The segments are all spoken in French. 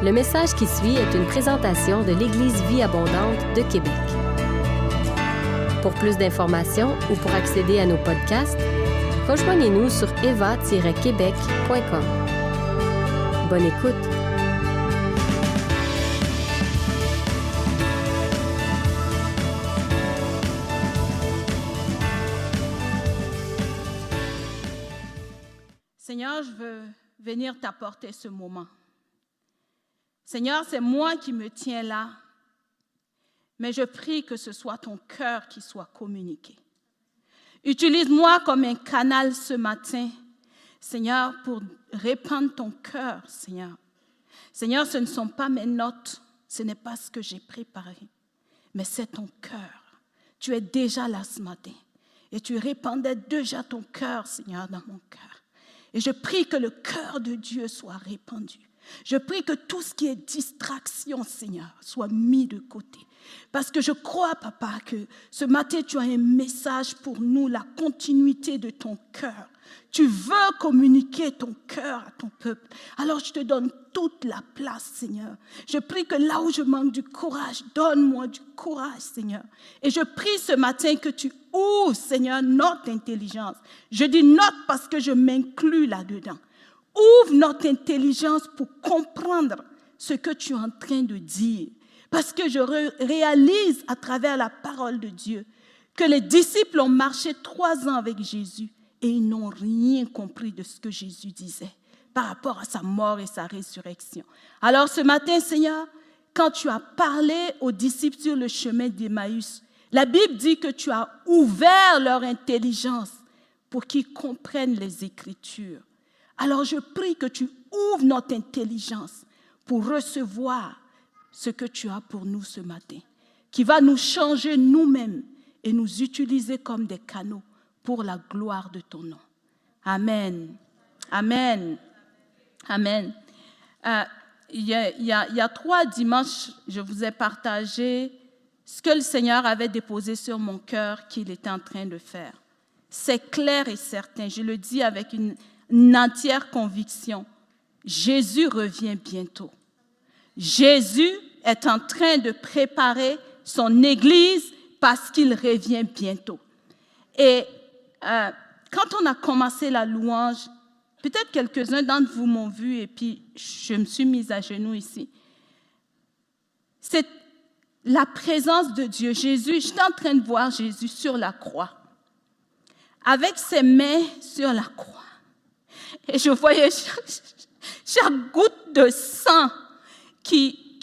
Le message qui suit est une présentation de l'Église Vie Abondante de Québec. Pour plus d'informations ou pour accéder à nos podcasts, rejoignez-nous sur eva-québec.com. Bonne écoute! Seigneur, je veux venir t'apporter ce moment. Seigneur, c'est moi qui me tiens là, mais je prie que ce soit ton cœur qui soit communiqué. Utilise-moi comme un canal ce matin, Seigneur, pour répandre ton cœur, Seigneur. Seigneur, ce ne sont pas mes notes, ce n'est pas ce que j'ai préparé, mais c'est ton cœur. Tu es déjà là ce matin et tu répandais déjà ton cœur, Seigneur, dans mon cœur. Et je prie que le cœur de Dieu soit répandu. Je prie que tout ce qui est distraction, Seigneur, soit mis de côté. Parce que je crois, papa, que ce matin, tu as un message pour nous, la continuité de ton cœur. Tu veux communiquer ton cœur à ton peuple. Alors je te donne toute la place, Seigneur. Je prie que là où je manque du courage, donne-moi du courage, Seigneur. Et je prie ce matin que tu ouvres, Seigneur, notre intelligence. Je dis notre parce que je m'inclus là-dedans. Ouvre notre intelligence pour comprendre ce que tu es en train de dire. Parce que je réalise à travers la parole de Dieu que les disciples ont marché trois ans avec Jésus et ils n'ont rien compris de ce que Jésus disait par rapport à sa mort et sa résurrection. Alors ce matin, Seigneur, quand tu as parlé aux disciples sur le chemin d'Emmaüs, la Bible dit que tu as ouvert leur intelligence pour qu'ils comprennent les Écritures. Alors je prie que tu ouvres notre intelligence pour recevoir ce que tu as pour nous ce matin, qui va nous changer nous-mêmes et nous utiliser comme des canaux pour la gloire de ton nom. Amen. Amen. Amen. Euh, il, y a, il, y a, trois dimanches, je vous ai partagé ce que le Seigneur avait déposé sur mon cœur qu'il était en train de faire. C'est clair et certain, je le dis avec une entière conviction. Jésus revient bientôt. Jésus est en train de préparer son Église parce qu'il revient bientôt. Et euh, quand on a commencé la louange, peut-être quelques-uns d'entre vous m'ont vu et puis je me suis mise à genoux ici. C'est la présence de Dieu. Jésus, j'étais en train de voir Jésus sur la croix, avec ses mains sur la croix. Et je voyais chaque, goutte de sang qui,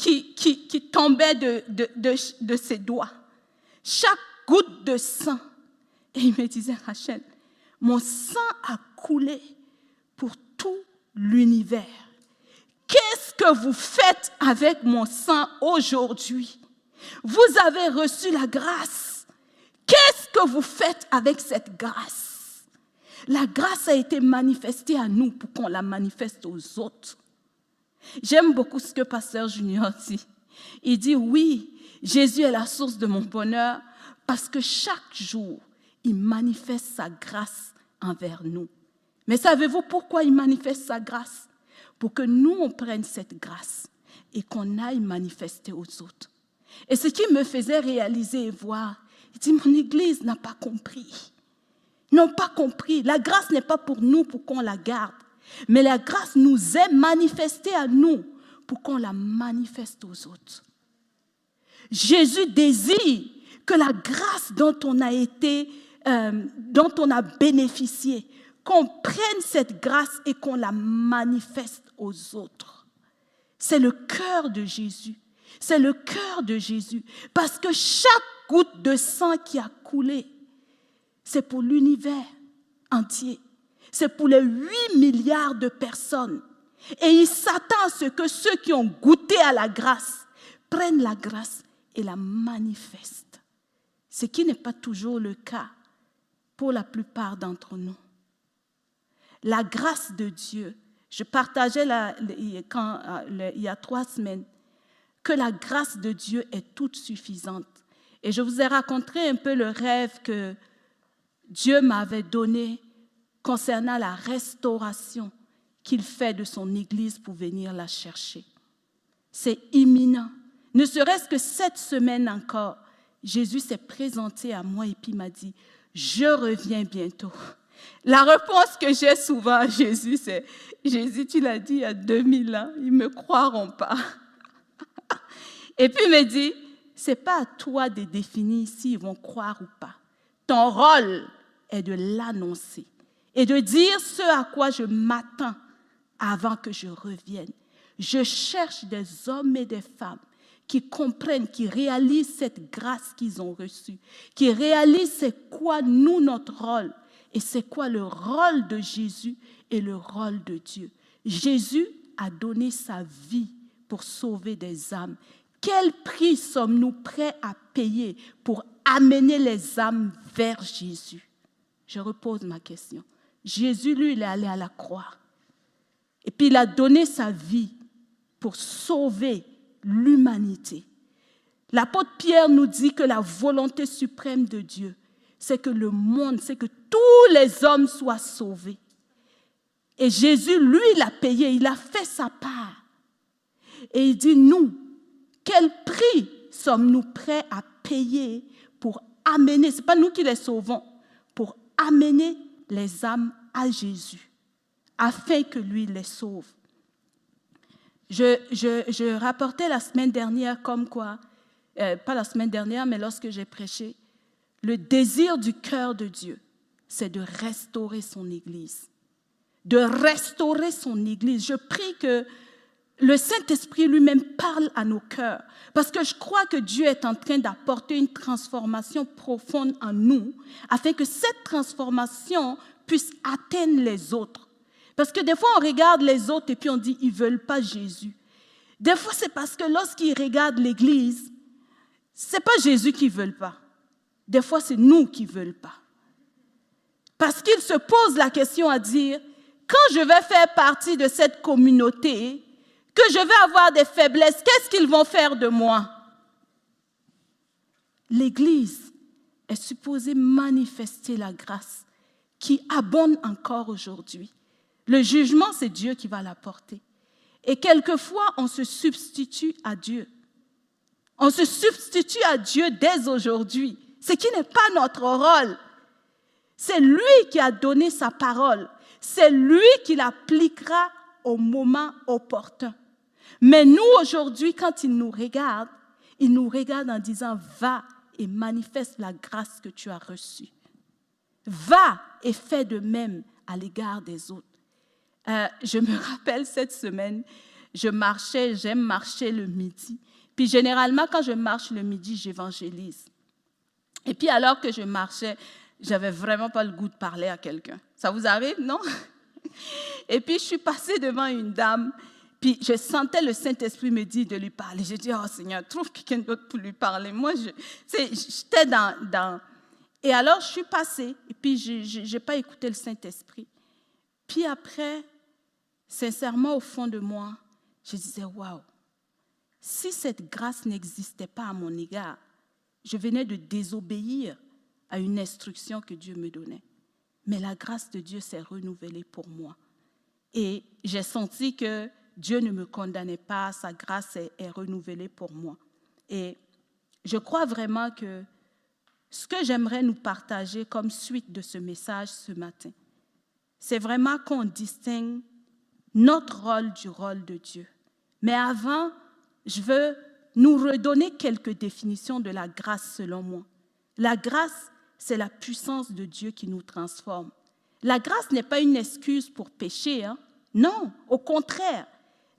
tombait de, de, ses doigts. Chaque goutte de sang. Et il me disait, Rachel, mon sang a coulé pour tout l'univers. Qu'est-ce que vous faites avec mon sang aujourd'hui? Vous avez reçu la grâce. Qu'est-ce que vous faites avec cette grâce? La grâce a été manifestée à nous pour qu'on la manifeste aux autres. J'aime beaucoup ce que Pasteur Junior dit. Il dit, oui, Jésus est la source de mon bonheur parce que chaque jour, il manifeste sa grâce envers nous. Mais savez-vous pourquoi il manifeste sa grâce? Pour que nous, on prenne cette grâce et qu'on aille manifester aux autres. Et ce qui me faisait réaliser et voir, il dit, mon Église n'a pas compris n'ont pas compris. La grâce n'est pas pour nous pour qu'on la garde, mais la grâce nous est manifestée à nous pour qu'on la manifeste aux autres. Jésus désire que la grâce dont on a été, euh, dont on a bénéficié, qu'on prenne cette grâce et qu'on la manifeste aux autres. C'est le cœur de Jésus. C'est le cœur de Jésus. Parce que chaque goutte de sang qui a coulé, c'est pour l'univers entier. C'est pour les 8 milliards de personnes. Et il s'attend à ce que ceux qui ont goûté à la grâce prennent la grâce et la manifestent. Ce qui n'est pas toujours le cas pour la plupart d'entre nous. La grâce de Dieu, je partageais quand, euh, il y a trois semaines que la grâce de Dieu est toute suffisante. Et je vous ai raconté un peu le rêve que Dieu m'avait donné concernant la restauration qu'il fait de son Église pour venir la chercher. C'est imminent. Ne serait-ce que cette semaine encore, Jésus s'est présenté à moi et puis m'a dit, je reviens bientôt. La réponse que j'ai souvent à Jésus, c'est, Jésus, tu l'as dit il y a 2000 ans, ils ne me croiront pas. Et puis il me dit, c'est pas à toi de définir s'ils vont croire ou pas. Ton rôle est de l'annoncer et de dire ce à quoi je m'attends avant que je revienne. Je cherche des hommes et des femmes qui comprennent, qui réalisent cette grâce qu'ils ont reçue, qui réalisent c'est quoi nous notre rôle et c'est quoi le rôle de Jésus et le rôle de Dieu. Jésus a donné sa vie pour sauver des âmes. Quel prix sommes-nous prêts à payer pour amener les âmes vers Jésus Je repose ma question. Jésus, lui, il est allé à la croix. Et puis il a donné sa vie pour sauver l'humanité. L'apôtre Pierre nous dit que la volonté suprême de Dieu, c'est que le monde, c'est que tous les hommes soient sauvés. Et Jésus, lui, l'a payé, il a fait sa part. Et il dit, nous, quel prix sommes-nous prêts à payer pour amener, ce n'est pas nous qui les sauvons, pour amener les âmes à Jésus, afin que lui les sauve. Je, je, rapportais la semaine dernière comme quoi, euh, pas la semaine dernière, mais lorsque j'ai prêché, le désir du cœur de Dieu, c'est de restaurer son Église. De restaurer son Église. Je prie que le Saint-Esprit lui-même parle à nos cœurs. Parce que je crois que Dieu est en train d'apporter une transformation profonde en nous, afin que cette transformation puisse atteindre les autres. Parce que des fois, on regarde les autres et puis on dit, ils ne veulent pas Jésus. Des fois, c'est parce que lorsqu'ils regardent l'Église, ce n'est pas Jésus qu'ils ne veulent pas. Des fois, c'est nous qui ne veulent pas. Parce qu'ils se posent la question à dire, quand je vais faire partie de cette communauté, que je vais avoir des faiblesses, qu'est-ce qu'ils vont faire de moi? L'Église est supposée manifester la grâce qui abonde encore aujourd'hui. Le jugement, c'est Dieu qui va l'apporter. Et quelquefois, on se substitue à Dieu. On se substitue à Dieu dès aujourd'hui, ce qui n'est pas notre rôle. C'est lui qui a donné sa parole. C'est lui qui l'appliquera au moment opportun. Mais nous, aujourd'hui, quand il nous regarde, il nous regarde en disant, va et manifeste la grâce que tu as reçue. Va et fais de même à l'égard des autres. Euh, je me rappelle cette semaine, je marchais, j'aime marcher le midi. Puis généralement, quand je marche le midi, j'évangélise. Et puis alors que je marchais, j'avais vraiment pas le goût de parler à quelqu'un. Ça vous arrive, non? Et puis je suis passée devant une dame puis je sentais le Saint-Esprit me dire de lui parler. J'ai dit, oh Seigneur, trouve quelqu'un d'autre pour lui parler. Moi, j'étais dans, dans... Et alors, je suis passée, et puis je n'ai pas écouté le Saint-Esprit. Puis après, sincèrement, au fond de moi, je disais, waouh, si cette grâce n'existait pas à mon égard, je venais de désobéir à une instruction que Dieu me donnait. Mais la grâce de Dieu s'est renouvelée pour moi. Et j'ai senti que Dieu ne me condamnait pas, sa grâce est, renouvelée pour moi. Et je crois vraiment que ce que j'aimerais nous partager comme suite de ce message ce matin, c'est vraiment qu'on distingue notre rôle du rôle de Dieu. Mais avant, je veux nous redonner quelques définitions de la grâce selon moi. La grâce, c'est la puissance de Dieu qui nous transforme. La grâce n'est pas une excuse pour pécher, hein? non, au contraire,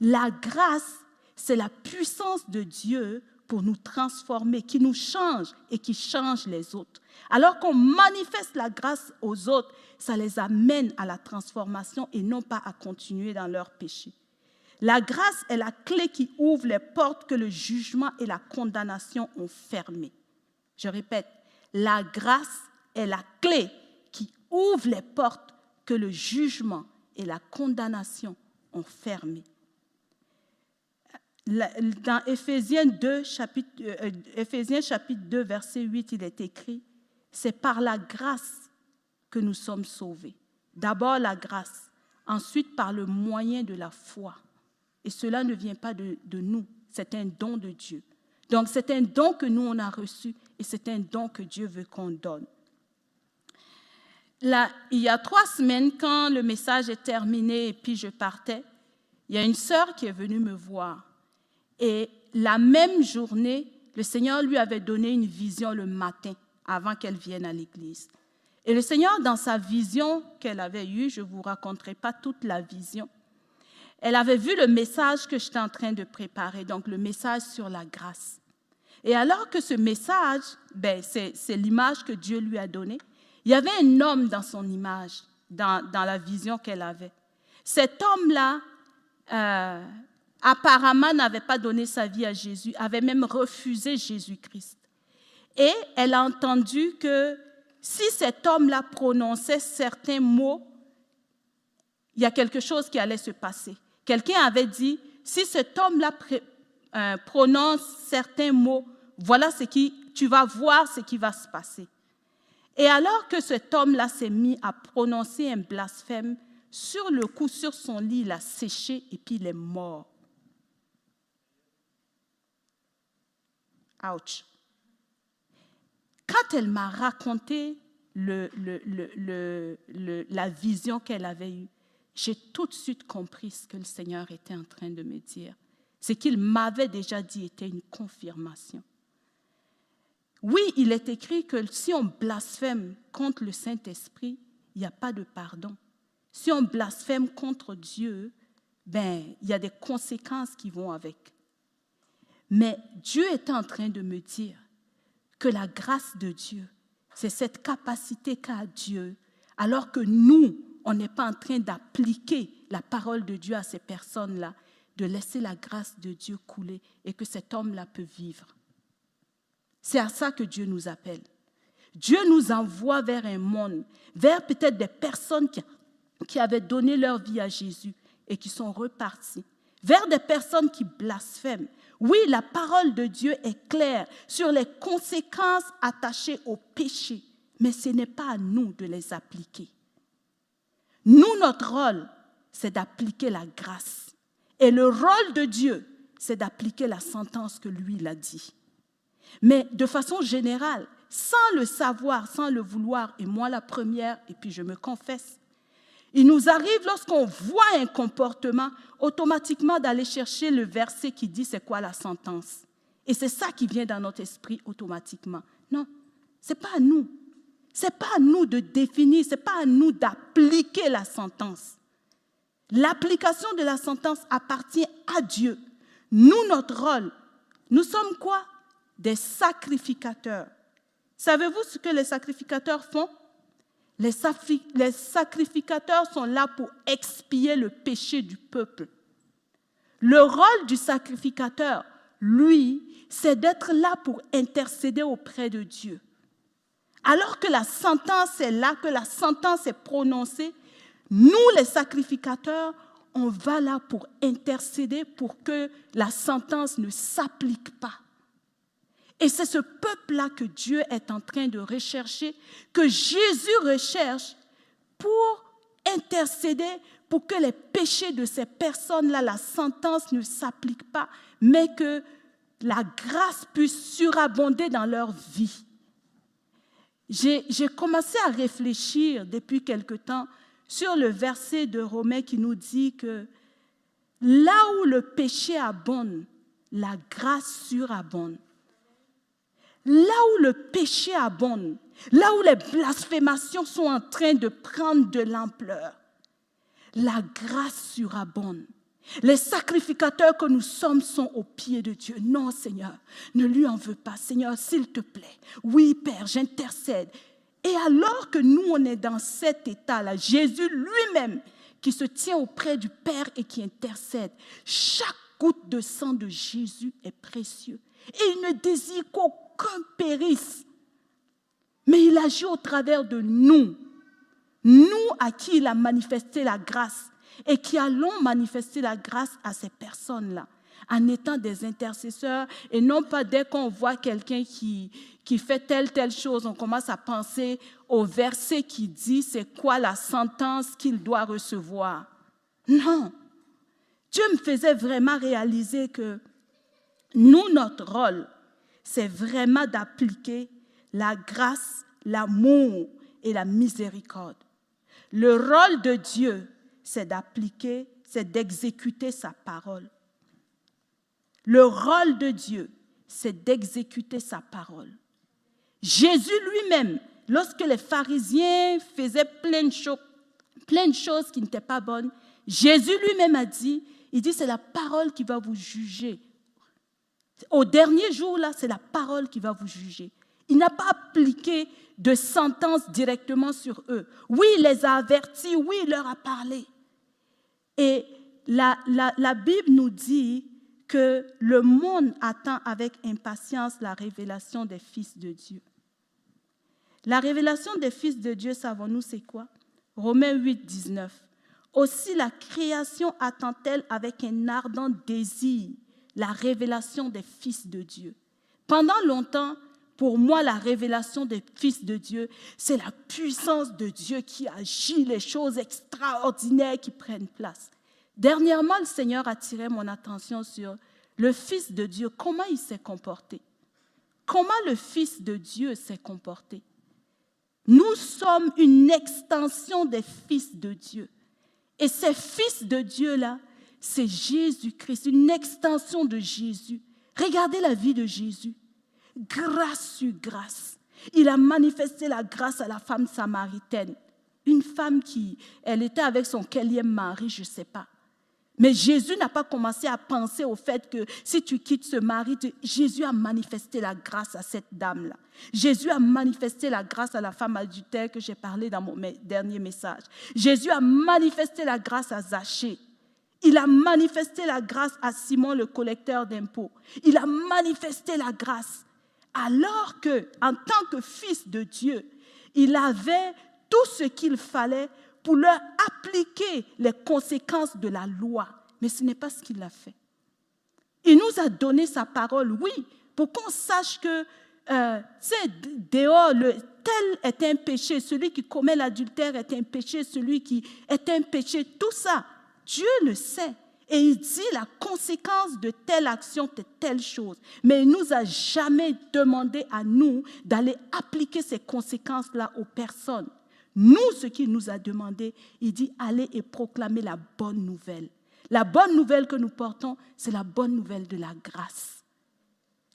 la grâce, c'est la puissance de Dieu pour nous transformer, qui nous change et qui change les autres. Alors qu'on manifeste la grâce aux autres, ça les amène à la transformation et non pas à continuer dans leur péché. La grâce est la clé qui ouvre les portes que le jugement et la condamnation ont fermées. Je répète, la grâce est la clé qui ouvre les portes que le jugement et la condamnation ont fermées dans Éphésiens 2, chapitre, euh, Éphésiens chapitre 2, verset 8, il est écrit, c'est par la grâce que nous sommes sauvés. D'abord la grâce, ensuite par le moyen de la foi. Et cela ne vient pas de, de nous, C'est un don de Dieu. Donc c'est un don que nous, on a reçu et c'est un don que Dieu veut qu'on donne. Là, il y a trois semaines, quand le message est terminé et puis je partais, il y a une sœur qui est venue me voir. Et la même journée, le Seigneur lui avait donné une vision le matin avant qu'elle vienne à l'église. Et le Seigneur, dans sa vision qu'elle avait eue, je ne vous raconterai pas toute la vision, elle avait vu le message que j'étais en train de préparer, donc le message sur la grâce. Et alors que ce message, ben, c'est l'image que Dieu lui a donnée, il y avait un homme dans son image, dans, la vision qu'elle avait. Cet homme-là, euh, apparemment, n'avait pas donné sa vie à Jésus, avait même refusé Jésus-Christ. Et elle a entendu que si cet homme-là prononçait certains mots, il y a quelque chose qui allait se passer. Quelqu'un avait dit, si cet homme-là euh, prononce certains mots, voilà ce qui, tu vas voir ce qui va se passer. Et alors que cet homme-là s'est mis à prononcer un blasphème, sur le coup, sur son lit, il a séché et puis il est mort. Quand elle m'a raconté la vision qu'elle avait eue, j'ai tout de suite compris ce que le Seigneur était en train de me dire. Ce qu'il m'avait déjà dit était une confirmation. Oui, il est écrit que si on blasphème contre le Saint-Esprit, il n'y a pas de pardon. Si on blasphème contre Dieu, ben, il y a des conséquences qui vont avec. Mais Dieu est en train de me dire que la grâce de Dieu, c'est cette capacité qu'a Dieu, alors que nous, on n'est pas en train d'appliquer la parole de Dieu à ces personnes-là, de laisser la grâce de Dieu couler et que cet homme-là peut vivre. C'est à ça que Dieu nous appelle. Dieu nous envoie vers un monde, vers peut-être des personnes qui, qui avaient donné leur vie à Jésus et qui sont reparties, vers des personnes qui blasphèment. Oui, la parole de Dieu est claire sur les conséquences attachées au péché, mais ce n'est pas à nous de les appliquer. Nous, notre rôle, c'est d'appliquer la grâce. Et le rôle de Dieu, c'est d'appliquer la sentence que lui l'a dit. Mais de façon générale, sans le savoir, sans le vouloir, et moi la première, et puis je me confesse, il nous arrive lorsqu'on voit un comportement, automatiquement d'aller chercher le verset qui dit c'est quoi la sentence. Et c'est ça qui vient dans notre esprit automatiquement. Non, ce n'est pas à nous. Ce n'est pas à nous de définir, ce n'est pas à nous d'appliquer la sentence. L'application de la sentence appartient à Dieu. Nous, notre rôle, nous sommes quoi? Des sacrificateurs. Savez-vous ce que les sacrificateurs font? Les, sacrificateurs sont là pour expier le péché du peuple. Le rôle du sacrificateur, lui, c'est d'être là pour intercéder auprès de Dieu. Alors que la sentence est là, que la sentence est prononcée, nous, les sacrificateurs, on va là pour intercéder pour que la sentence ne s'applique pas. Et c'est ce peuple-là que Dieu est en train de rechercher, que Jésus recherche pour intercéder pour que les péchés de ces personnes-là, la sentence ne s'applique pas, mais que la grâce puisse surabonder dans leur vie. J'ai commencé à réfléchir depuis quelque temps sur le verset de Romains qui nous dit que là où le péché abonde, la grâce surabonde. Là où le péché abonde, là où les blasphémations sont en train de prendre de l'ampleur, la grâce surabonde. Les sacrificateurs que nous sommes sont au pied de Dieu. Non, Seigneur, ne lui en veux pas. Seigneur, s'il te plaît. Oui, Père, j'intercède. Et alors que nous, on est dans cet état-là, Jésus lui-même, qui se tient auprès du Père et qui intercède, chaque goutte de sang de Jésus est précieux. Et il ne désire qu'aucun périsse. Mais il agit au travers de nous. Nous à qui il a manifesté la grâce et qui allons manifester la grâce à ces personnes-là en étant des intercesseurs et non pas dès qu'on voit quelqu'un qui, qui fait telle, telle chose, on commence à penser au verset qui dit c'est quoi la sentence qu'il doit recevoir? Non. Dieu me faisait vraiment réaliser que Nous, notre rôle, c'est vraiment d'appliquer la grâce, l'amour et la miséricorde. Le rôle de Dieu, c'est d'appliquer, c'est d'exécuter sa parole. Le rôle de Dieu, c'est d'exécuter sa parole. Jésus lui-même, lorsque les pharisiens faisaient plein de, choses, qui n'étaient pas bonnes, Jésus lui-même a dit, il dit, c'est la parole qui va vous juger. Au dernier jour, là, c'est la parole qui va vous juger. Il n'a pas appliqué de sentence directement sur eux. Oui, il les a avertis, oui, il leur a parlé. Et la, la, Bible nous dit que le monde attend avec impatience la révélation des fils de Dieu. La révélation des fils de Dieu, savons-nous, c'est quoi? Romains 8, 19. Aussi la création attend-elle avec un ardent désir la révélation des fils de Dieu. Pendant longtemps, pour moi, la révélation des fils de Dieu, c'est la puissance de Dieu qui agit, les choses extraordinaires qui prennent place. Dernièrement, le Seigneur a attiré mon attention sur le Fils de Dieu, comment il s'est comporté. Comment le Fils de Dieu s'est comporté. Nous sommes une extension des fils de Dieu. Et ces fils de Dieu-là, c'est Jésus-Christ, une extension de Jésus. Regardez la vie de Jésus. Grâce sur grâce. Il a manifesté la grâce à la femme samaritaine. Une femme qui, elle était avec son quatrième mari, je ne sais pas. Mais Jésus n'a pas commencé à penser au fait que si tu quittes ce mari, Jésus a manifesté la grâce à cette dame-là. Jésus a manifesté la grâce à la femme adultère que j'ai parlé dans mon dernier message. Jésus a manifesté la grâce à Zachée. Il a manifesté la grâce à Simon le collecteur d'impôts. Il a manifesté la grâce alors que, en tant que fils de Dieu, il avait tout ce qu'il fallait pour leur appliquer les conséquences de la loi. Mais ce n'est pas ce qu'il a fait. Il nous a donné sa parole, oui, pour qu'on sache que euh, c'est dehors, le, tel est un péché, celui qui commet l'adultère est un péché, celui qui est un péché, tout ça, Dieu le sait. Et il dit la conséquence de telle action, de telle chose. Mais il nous a jamais demandé à nous d'aller appliquer ces conséquences-là aux personnes. Nous, ce qu'il nous a demandé, il dit allez et proclamez la bonne nouvelle. La bonne nouvelle que nous portons, c'est la bonne nouvelle de la grâce.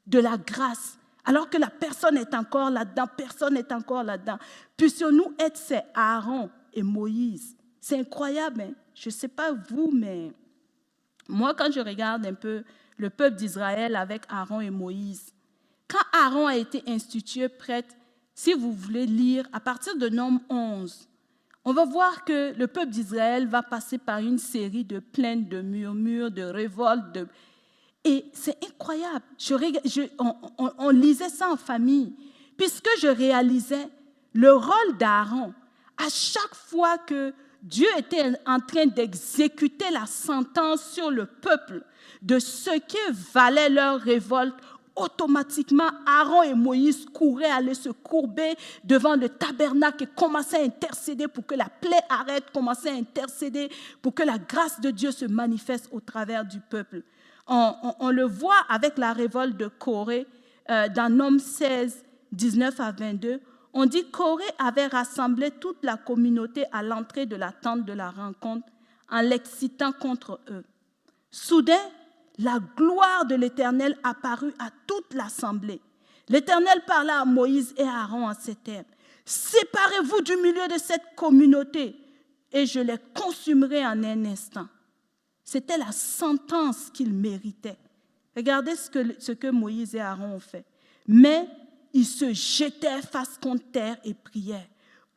De la grâce. Alors que la personne est encore là-dedans, personne n'est encore là-dedans. Puissions-nous être ces Aaron et Moïse. C'est incroyable. Hein? Je ne sais pas vous, mais moi, quand je regarde un peu le peuple d'Israël avec Aaron et Moïse, quand Aaron a été institué prêtre si vous voulez lire, à partir de Nombre 11, on va voir que le peuple d'Israël va passer par une série de plaintes, de murmures, de révoltes. De... Et c'est incroyable. on, lisait ça en famille, puisque je réalisais le rôle d'Aaron. À chaque fois que Dieu était en train d'exécuter la sentence sur le peuple de ce que valait leur révolte automatiquement, Aaron et Moïse couraient, allaient se courber devant le tabernacle et commençaient à intercéder pour que la plaie arrête, commençaient à intercéder pour que la grâce de Dieu se manifeste au travers du peuple. On, le voit avec la révolte de Corée euh, dans Nom 16, 19 à 22. On dit Corée avait rassemblé toute la communauté à l'entrée de la tente de la rencontre en l'excitant contre eux. Soudain, la gloire de l'Éternel apparut à toute l'assemblée. L'Éternel parla à Moïse et à Aaron en ces termes. Séparez-vous du milieu de cette communauté et je les consumerai en un instant. C'était la sentence qu'ils méritaient. Regardez ce que, ce que Moïse et Aaron ont fait. Mais ils se jetèrent face contre terre et prièrent.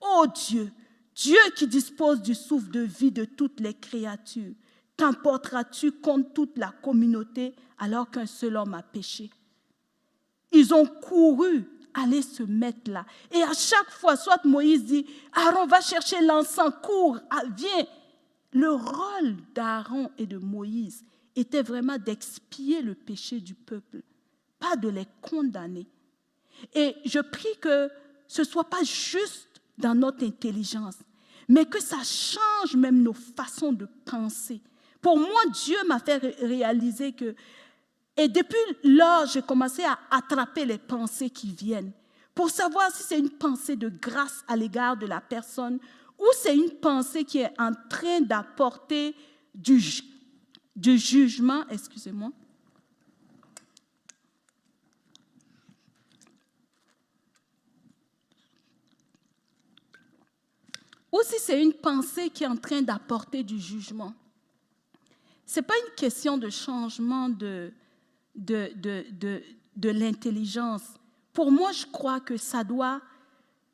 Ô Dieu, Dieu qui dispose du souffle de vie de toutes les créatures, T'emporteras-tu contre toute la communauté alors qu'un seul homme a péché? Ils ont couru aller se mettre là. Et à chaque fois, soit Moïse dit, Aaron va chercher l'encens, cours, ah, viens. Le rôle d'Aaron et de Moïse était vraiment d'expier le péché du peuple, pas de les condamner. Et je prie que ce ne soit pas juste dans notre intelligence, mais que ça change même nos façons de penser. Pour moi, Dieu m'a fait réaliser que Et depuis lors, j'ai commencé à attraper les pensées qui viennent pour savoir si c'est une pensée de grâce à l'égard de la personne ou c'est une pensée qui est en train d'apporter du, du jugement, excusez-moi, ou si c'est une pensée qui est en train d'apporter du jugement. Ce n'est pas une question de changement de, de, de, de l'intelligence. Pour moi, je crois que ça doit,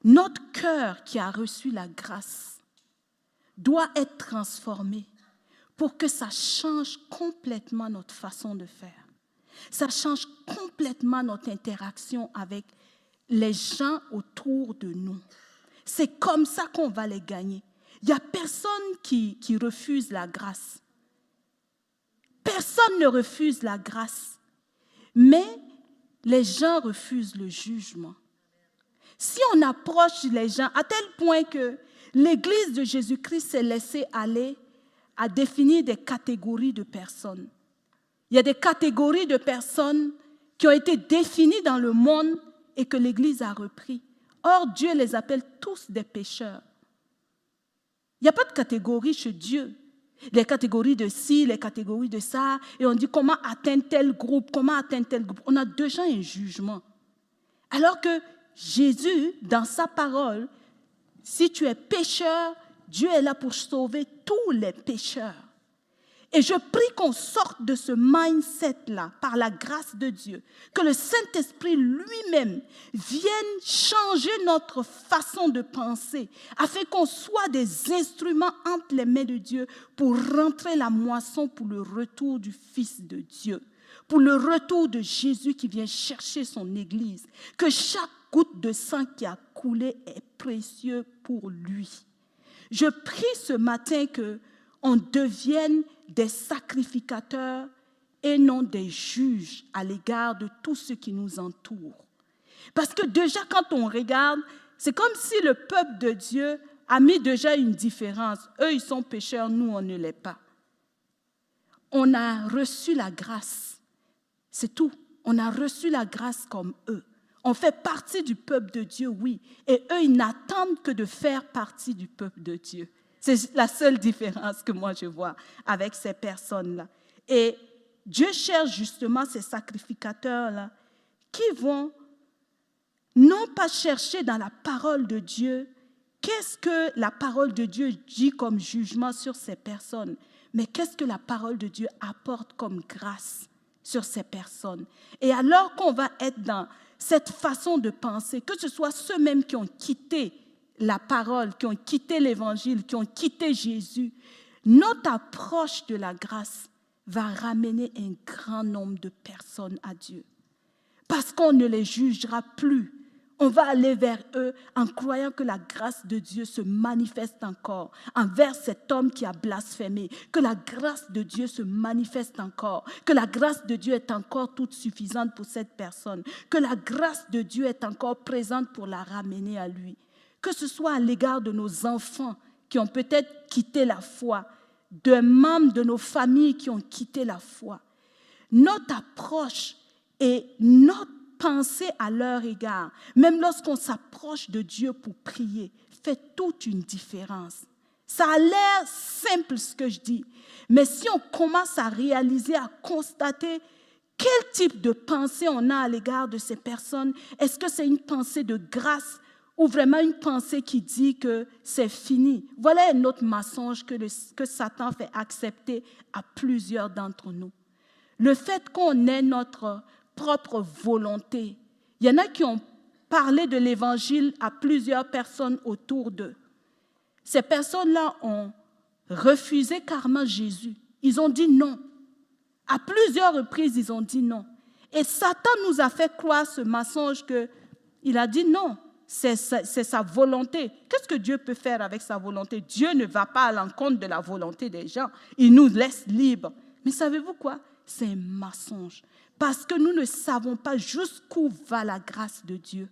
notre cœur qui a reçu la grâce, doit être transformé pour que ça change complètement notre façon de faire. Ça change complètement notre interaction avec les gens autour de nous. C'est comme ça qu'on va les gagner. Il n'y a personne qui, refuse la grâce. Personne ne refuse la grâce. Mais les gens refusent le jugement. Si on approche les gens à tel point que l'Église de Jésus-Christ s'est laissée aller à définir des catégories de personnes. Il y a des catégories de personnes qui ont été définies dans le monde et que l'Église a repris. Or, Dieu les appelle tous des pécheurs. Il n'y a pas de catégorie chez Dieu. Les catégories de ci, les catégories de ça. Et on dit comment atteindre tel groupe, comment atteindre tel groupe. On a déjà un jugement. Alors que Jésus, dans sa parole, si tu es pécheur, Dieu est là pour sauver tous les pécheurs. Et je prie qu'on sorte de ce mindset-là par la grâce de Dieu, que le Saint-Esprit lui-même vienne changer notre façon de penser, afin qu'on soit des instruments entre les mains de Dieu pour rentrer la moisson pour le retour du Fils de Dieu, pour le retour de Jésus qui vient chercher son Église, que chaque goutte de sang qui a coulé est précieux pour lui. Je prie ce matin que on devienne des sacrificateurs et non des juges à l'égard de tout ce qui nous entoure. Parce que déjà, quand on regarde, c'est comme si le peuple de Dieu a mis déjà une différence. Eux, ils sont pécheurs, nous, on ne l'est pas. On a reçu la grâce. C'est tout. On a reçu la grâce comme eux. On fait partie du peuple de Dieu, oui. Et eux, ils n'attendent que de faire partie du peuple de Dieu. C'est la seule différence que moi je vois avec ces personnes-là. Et Dieu cherche justement ces sacrificateurs-là qui vont non pas chercher dans la parole de Dieu qu'est-ce que la parole de Dieu dit comme jugement sur ces personnes, mais qu'est-ce que la parole de Dieu apporte comme grâce sur ces personnes. Et alors qu'on va être dans cette façon de penser, que ce soit ceux-mêmes qui ont quitté la parole, qui ont quitté l'évangile, qui ont quitté Jésus, notre approche de la grâce va ramener un grand nombre de personnes à Dieu. Parce qu'on ne les jugera plus. On va aller vers eux en croyant que la grâce de Dieu se manifeste encore envers cet homme qui a blasphémé, que la grâce de Dieu se manifeste encore, que la grâce de Dieu est encore toute suffisante pour cette personne, que la grâce de Dieu est encore présente pour la ramener à lui que ce soit à l'égard de nos enfants qui ont peut-être quitté la foi, de membres de nos familles qui ont quitté la foi. Notre approche et notre pensée à leur égard, même lorsqu'on s'approche de Dieu pour prier, fait toute une différence. Ça a l'air simple ce que je dis, mais si on commence à réaliser, à constater quel type de pensée on a à l'égard de ces personnes, est-ce que c'est une pensée de grâce ou vraiment une pensée qui dit que c'est fini. Voilà un autre mensonge que, Satan fait accepter à plusieurs d'entre nous. Le fait qu'on ait notre propre volonté. Il y en a qui ont parlé de l'évangile à plusieurs personnes autour d'eux. Ces personnes-là ont refusé carrément Jésus. Ils ont dit non. À plusieurs reprises, ils ont dit non. Et Satan nous a fait croire ce mensonge que il a dit non c'est sa, volonté. Qu'est-ce que Dieu peut faire avec sa volonté? Dieu ne va pas à l'encontre de la volonté des gens. Il nous laisse libres. Mais savez-vous quoi? C'est un mensonge. Parce que nous ne savons pas jusqu'où va la grâce de Dieu.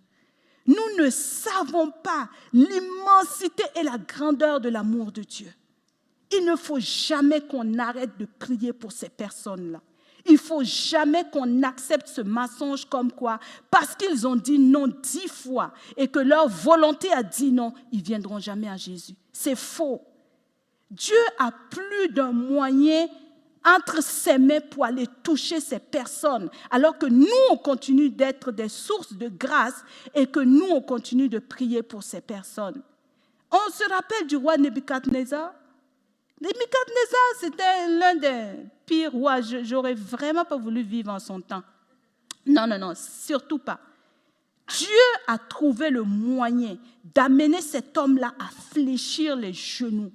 Nous ne savons pas l'immensité et la grandeur de l'amour de Dieu. Il ne faut jamais qu'on arrête de prier pour ces personnes-là. Il faut jamais qu'on accepte ce mensonge comme quoi, parce qu'ils ont dit non dix fois et que leur volonté a dit non, ils viendront jamais à Jésus. C'est faux. Dieu a plus d'un moyen entre ses mains pour aller toucher ces personnes, alors que nous, on continue d'être des sources de grâce et que nous, on continue de prier pour ces personnes. On se rappelle du roi Nebuchadnezzar? Nebuchadnezzar, c'était l'un des pires rois. J'aurais vraiment pas voulu vivre en son temps. Non, non, non, surtout pas. Dieu a trouvé le moyen d'amener cet homme-là à fléchir les genoux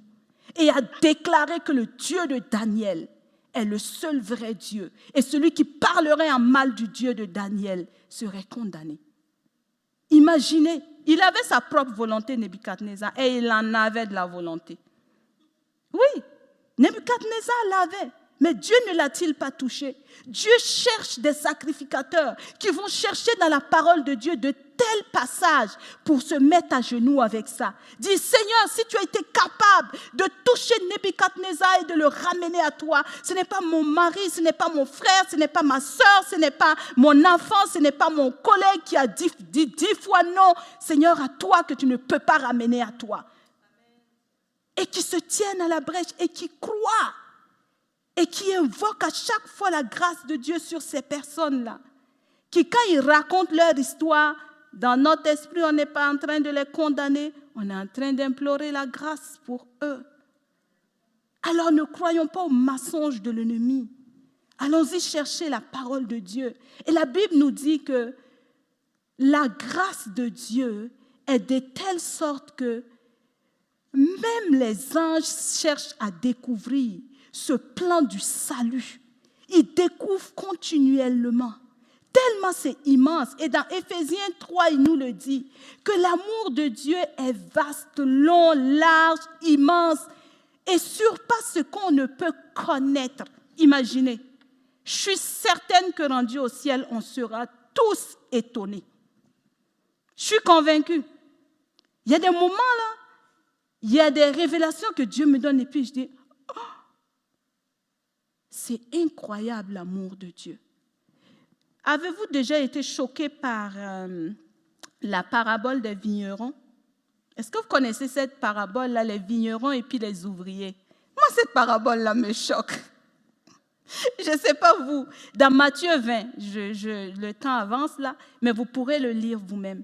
et à déclarer que le Dieu de Daniel est le seul vrai Dieu. Et celui qui parlerait en mal du Dieu de Daniel serait condamné. Imaginez, il avait sa propre volonté, Nebuchadnezzar, et il en avait de la volonté. Oui, Nebuchadnezzar l'avait. Mais Dieu ne l'a-t-il pas touché? Dieu cherche des sacrificateurs qui vont chercher dans la parole de Dieu de tels passages pour se mettre à genoux avec ça. Dis, Seigneur, si tu as été capable de toucher Nebuchadnezzar et de le ramener à toi, ce n'est pas mon mari, ce n'est pas mon frère, ce n'est pas ma soeur, ce n'est pas mon enfant, ce n'est pas mon collègue qui a dit, dit dix fois non. Seigneur, à toi que tu ne peux pas ramener à toi et qui se tiennent à la brèche et qui croient et qui invoquent à chaque fois la grâce de Dieu sur ces personnes-là. Qui, quand ils racontent leur histoire, dans notre esprit, on n'est pas en train de les condamner, on est en train d'implorer la grâce pour eux. Alors ne croyons pas aux mensonges de l'ennemi. Allons-y chercher la parole de Dieu. Et la Bible nous dit que la grâce de Dieu est de telle sorte que même les anges cherchent à découvrir ce plan du salut. Ils découvrent continuellement. Tellement c'est immense. Et dans Éphésiens 3, il nous le dit, que l'amour de Dieu est vaste, long, large, immense et surpasse ce qu'on ne peut connaître. Imaginez. Je suis certaine que rendu au ciel, on sera tous étonnés. Je suis convaincue. Il y a des moments là, il y a des révélations que Dieu me donne et puis je dis, oh, c'est incroyable l'amour de Dieu. Avez-vous déjà été choqué par euh, la parabole des vignerons? Est-ce que vous connaissez cette parabole-là, les vignerons et puis les ouvriers? Moi, cette parabole-là me choque. Je ne sais pas vous. Dans Matthieu 20, le temps avance là, mais vous pourrez le lire vous-même.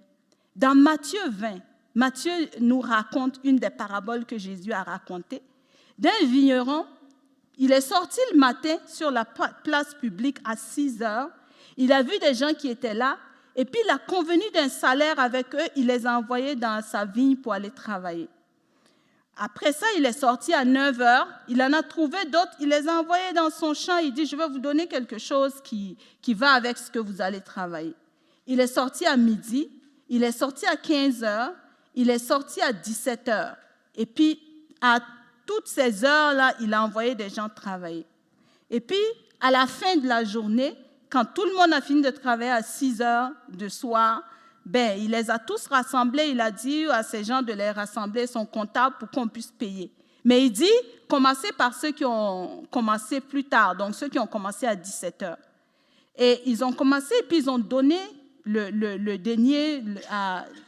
Dans Matthieu 20, Matthieu nous raconte une des paraboles que Jésus a racontées d'un vigneron. Il est sorti le matin sur la place publique à 6 heures. Il a vu des gens qui étaient là et puis il a convenu d'un salaire avec eux. Il les a envoyés dans sa vigne pour aller travailler. Après ça, il est sorti à 9 heures. Il en a trouvé d'autres. Il les a envoyés dans son champ. Il dit, je vais vous donner quelque chose qui, qui va avec ce que vous allez travailler. Il est sorti à midi. Il est sorti à 15 heures il est sorti à 17 heures. Et puis, à toutes ces heures-là, il a envoyé des gens travailler. Et puis, à la fin de la journée, quand tout le monde a fini de travailler à 6 heures de soir, ben, il les a tous rassemblés. Il a dit à ces gens de les rassembler son comptable pour qu'on puisse payer. Mais il dit, commencez par ceux qui ont commencé plus tard, donc ceux qui ont commencé à 17 heures. Et ils ont commencé, et puis ils ont donné le, le,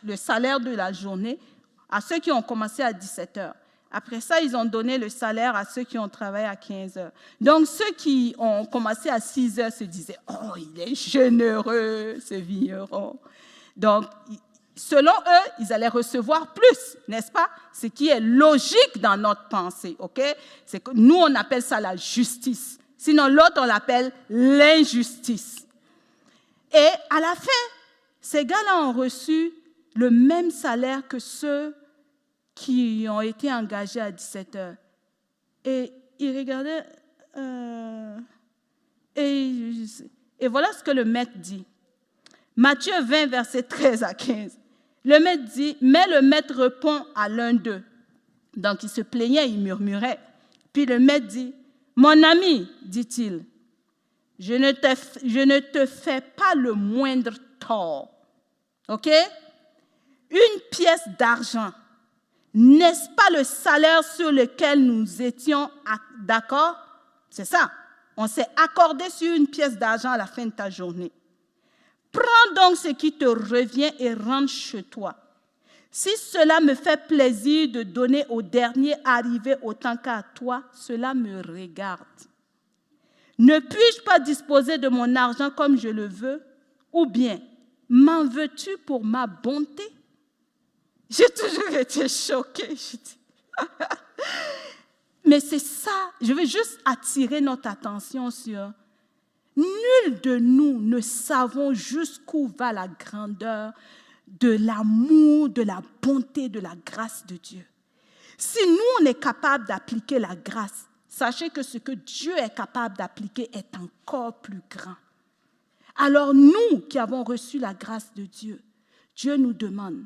le salaire de la journée à ceux qui ont commencé à 17 heures. Après ça, ils ont donné le salaire à ceux qui ont travaillé à 15 heures. Donc, ceux qui ont commencé à 6 heures se disaient, oh, il est généreux, ce vigneron. Donc, selon eux, ils allaient recevoir plus, n'est-ce pas? Ce qui est logique dans notre pensée, OK? C'est que nous, on appelle ça la justice. Sinon, l'autre, on l'appelle l'injustice. Et à la fin, ces gars-là ont reçu le même salaire que ceux qui ont été engagés à 17 heures. Et ils regardaient, euh, et, et voilà ce que le maître dit. Matthieu 20, verset 13 à 15. Le maître dit, mais le maître répond à l'un d'eux. Donc il se plaignait, il murmurait. Puis le maître dit, mon ami, dit-il, je ne, te, je ne te fais pas le moindre tort. OK? Une pièce d'argent. N'est-ce pas le salaire sur lequel nous étions d'accord? C'est ça. On s'est accordé sur une pièce d'argent à la fin de ta journée. Prends donc ce qui te revient et rentre chez toi. Si cela me fait plaisir de donner au dernier arrivé autant qu'à toi, cela me regarde. Ne puis-je pas disposer de mon argent comme je le veux? Ou bien, m'en veux-tu pour ma bonté? J'ai toujours été choquée. Mais c'est ça, je veux juste attirer notre attention sur Nul de nous ne savons jusqu'où va la grandeur de l'amour, de la bonté, de la grâce de Dieu. Si nous, on est capable d'appliquer la grâce, sachez que ce que Dieu est capable d'appliquer est encore plus grand. Alors nous qui avons reçu la grâce de Dieu, Dieu nous demande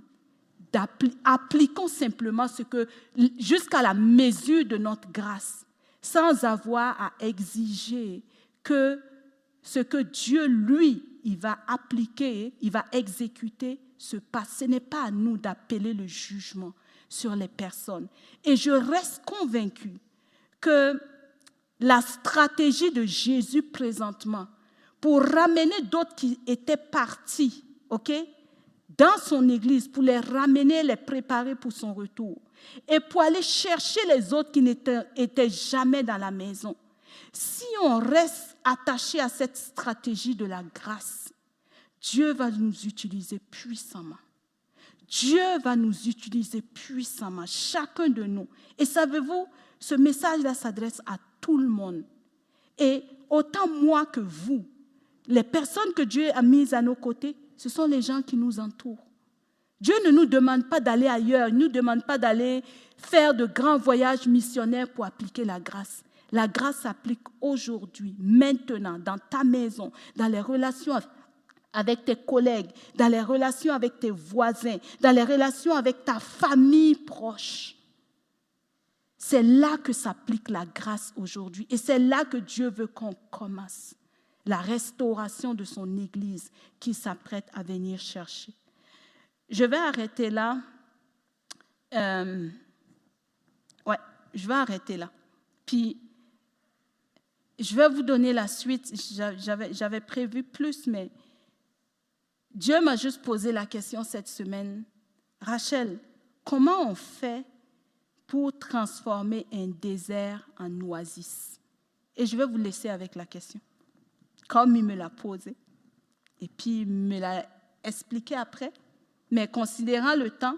d'appliquer simplement ce que, jusqu'à la mesure de notre grâce, sans avoir à exiger que ce que Dieu, lui, il va appliquer, il va exécuter, se passe. Ce n'est pas à nous d'appeler le jugement sur les personnes. Et je reste convaincu que la stratégie de Jésus présentement pour ramener d'autres qui étaient partis, OK, dans son église, pour les ramener, les préparer pour son retour, et pour aller chercher les autres qui n'étaient jamais dans la maison. Si on reste attaché à cette stratégie de la grâce, Dieu va nous utiliser puissamment. Dieu va nous utiliser puissamment, chacun de nous. Et savez-vous, ce message-là s'adresse à tout le monde. Et autant moi que vous, les personnes que Dieu a mises à nos côtés, ce sont les gens qui nous entourent. Dieu ne nous demande pas d'aller ailleurs, il ne nous demande pas d'aller faire de grands voyages missionnaires pour appliquer la grâce. La grâce s'applique aujourd'hui, maintenant, dans ta maison, dans les relations avec tes collègues, dans les relations avec tes voisins, dans les relations avec ta famille proche. C'est là que s'applique la grâce aujourd'hui. Et c'est là que Dieu veut qu'on commence la restauration de son Église qui s'apprête à venir chercher. Je vais arrêter là. Euh, ouais, je vais arrêter là. Puis, je vais vous donner la suite. J'avais prévu plus, mais Dieu m'a juste posé la question cette semaine. Rachel, comment on fait pour transformer un désert en oasis Et je vais vous laisser avec la question comme il me l'a posé. Et puis, il me l'a expliqué après. Mais considérant le temps,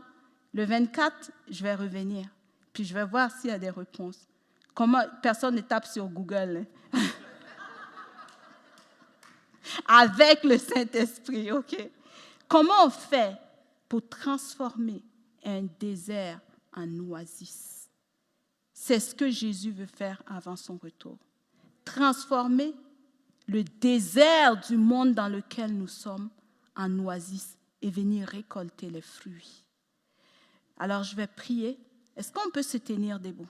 le 24, je vais revenir. Puis je vais voir s'il y a des réponses. Comment, personne ne tape sur Google. Hein. Avec le Saint-Esprit, OK? Comment on fait pour transformer un désert en oasis? C'est ce que Jésus veut faire avant son retour. Transformer le désert du monde dans lequel nous sommes en oasis et venir récolter les fruits. Alors je vais prier. Est-ce qu'on peut se tenir debout?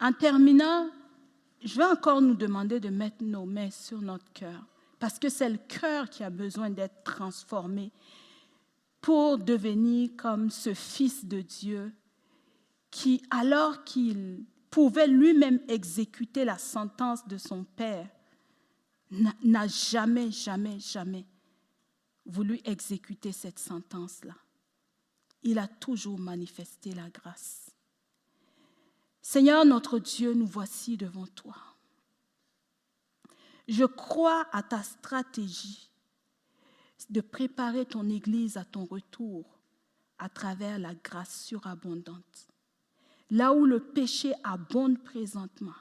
En terminant, je vais encore nous demander de mettre nos mains sur notre cœur, parce que c'est le cœur qui a besoin d'être transformé pour devenir comme ce Fils de Dieu qui, alors qu'il pouvait lui-même exécuter la sentence de son Père, n'a jamais, jamais, jamais voulu exécuter cette sentence-là. Il a toujours manifesté la grâce. Seigneur notre Dieu, nous voici devant toi. Je crois à ta stratégie de préparer ton Église à ton retour à travers la grâce surabondante. Là où le péché abonde présentement,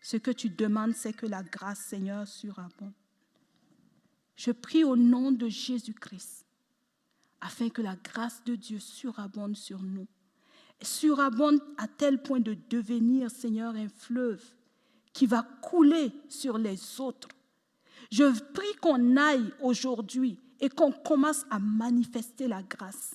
ce que tu demandes, c'est que la grâce, Seigneur, surabonde. Je prie au nom de Jésus-Christ, afin que la grâce de Dieu surabonde sur nous, surabonde à tel point de devenir, Seigneur, un fleuve qui va couler sur les autres je prie qu'on aille aujourd'hui et qu'on commence à manifester la grâce.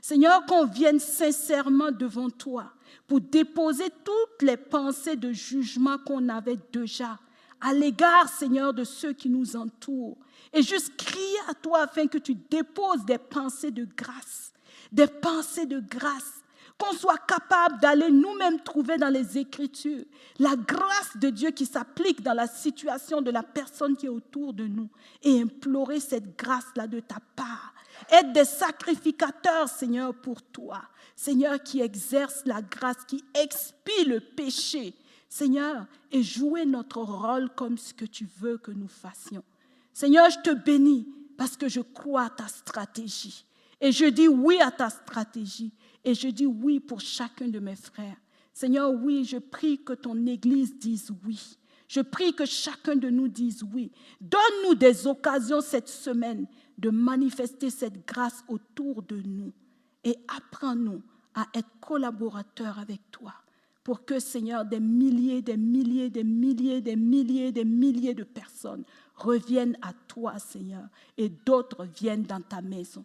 Seigneur, qu'on vienne sincèrement devant toi pour déposer toutes les pensées de jugement qu'on avait déjà à l'égard, Seigneur, de ceux qui nous entourent. Et juste crier à toi afin que tu déposes des pensées de grâce, des pensées de grâce qu'on soit capable d'aller nous-mêmes trouver dans les Écritures la grâce de Dieu qui s'applique dans la situation de la personne qui est autour de nous et implorer cette grâce-là de ta part. Être des sacrificateurs, Seigneur, pour toi. Seigneur, qui exerce la grâce, qui expie le péché. Seigneur, et jouer notre rôle comme ce que tu veux que nous fassions. Seigneur, je te bénis parce que je crois à ta stratégie. Et je dis oui à ta stratégie. Et je dis oui pour chacun de mes frères. Seigneur, oui, je prie que ton Église dise oui. Je prie que chacun de nous dise oui. Donne-nous des occasions cette semaine de manifester cette grâce autour de nous et apprends-nous à être collaborateurs avec toi pour que, Seigneur, des milliers, des milliers, des milliers, des milliers, des milliers de personnes reviennent à toi, Seigneur, et d'autres viennent dans ta maison.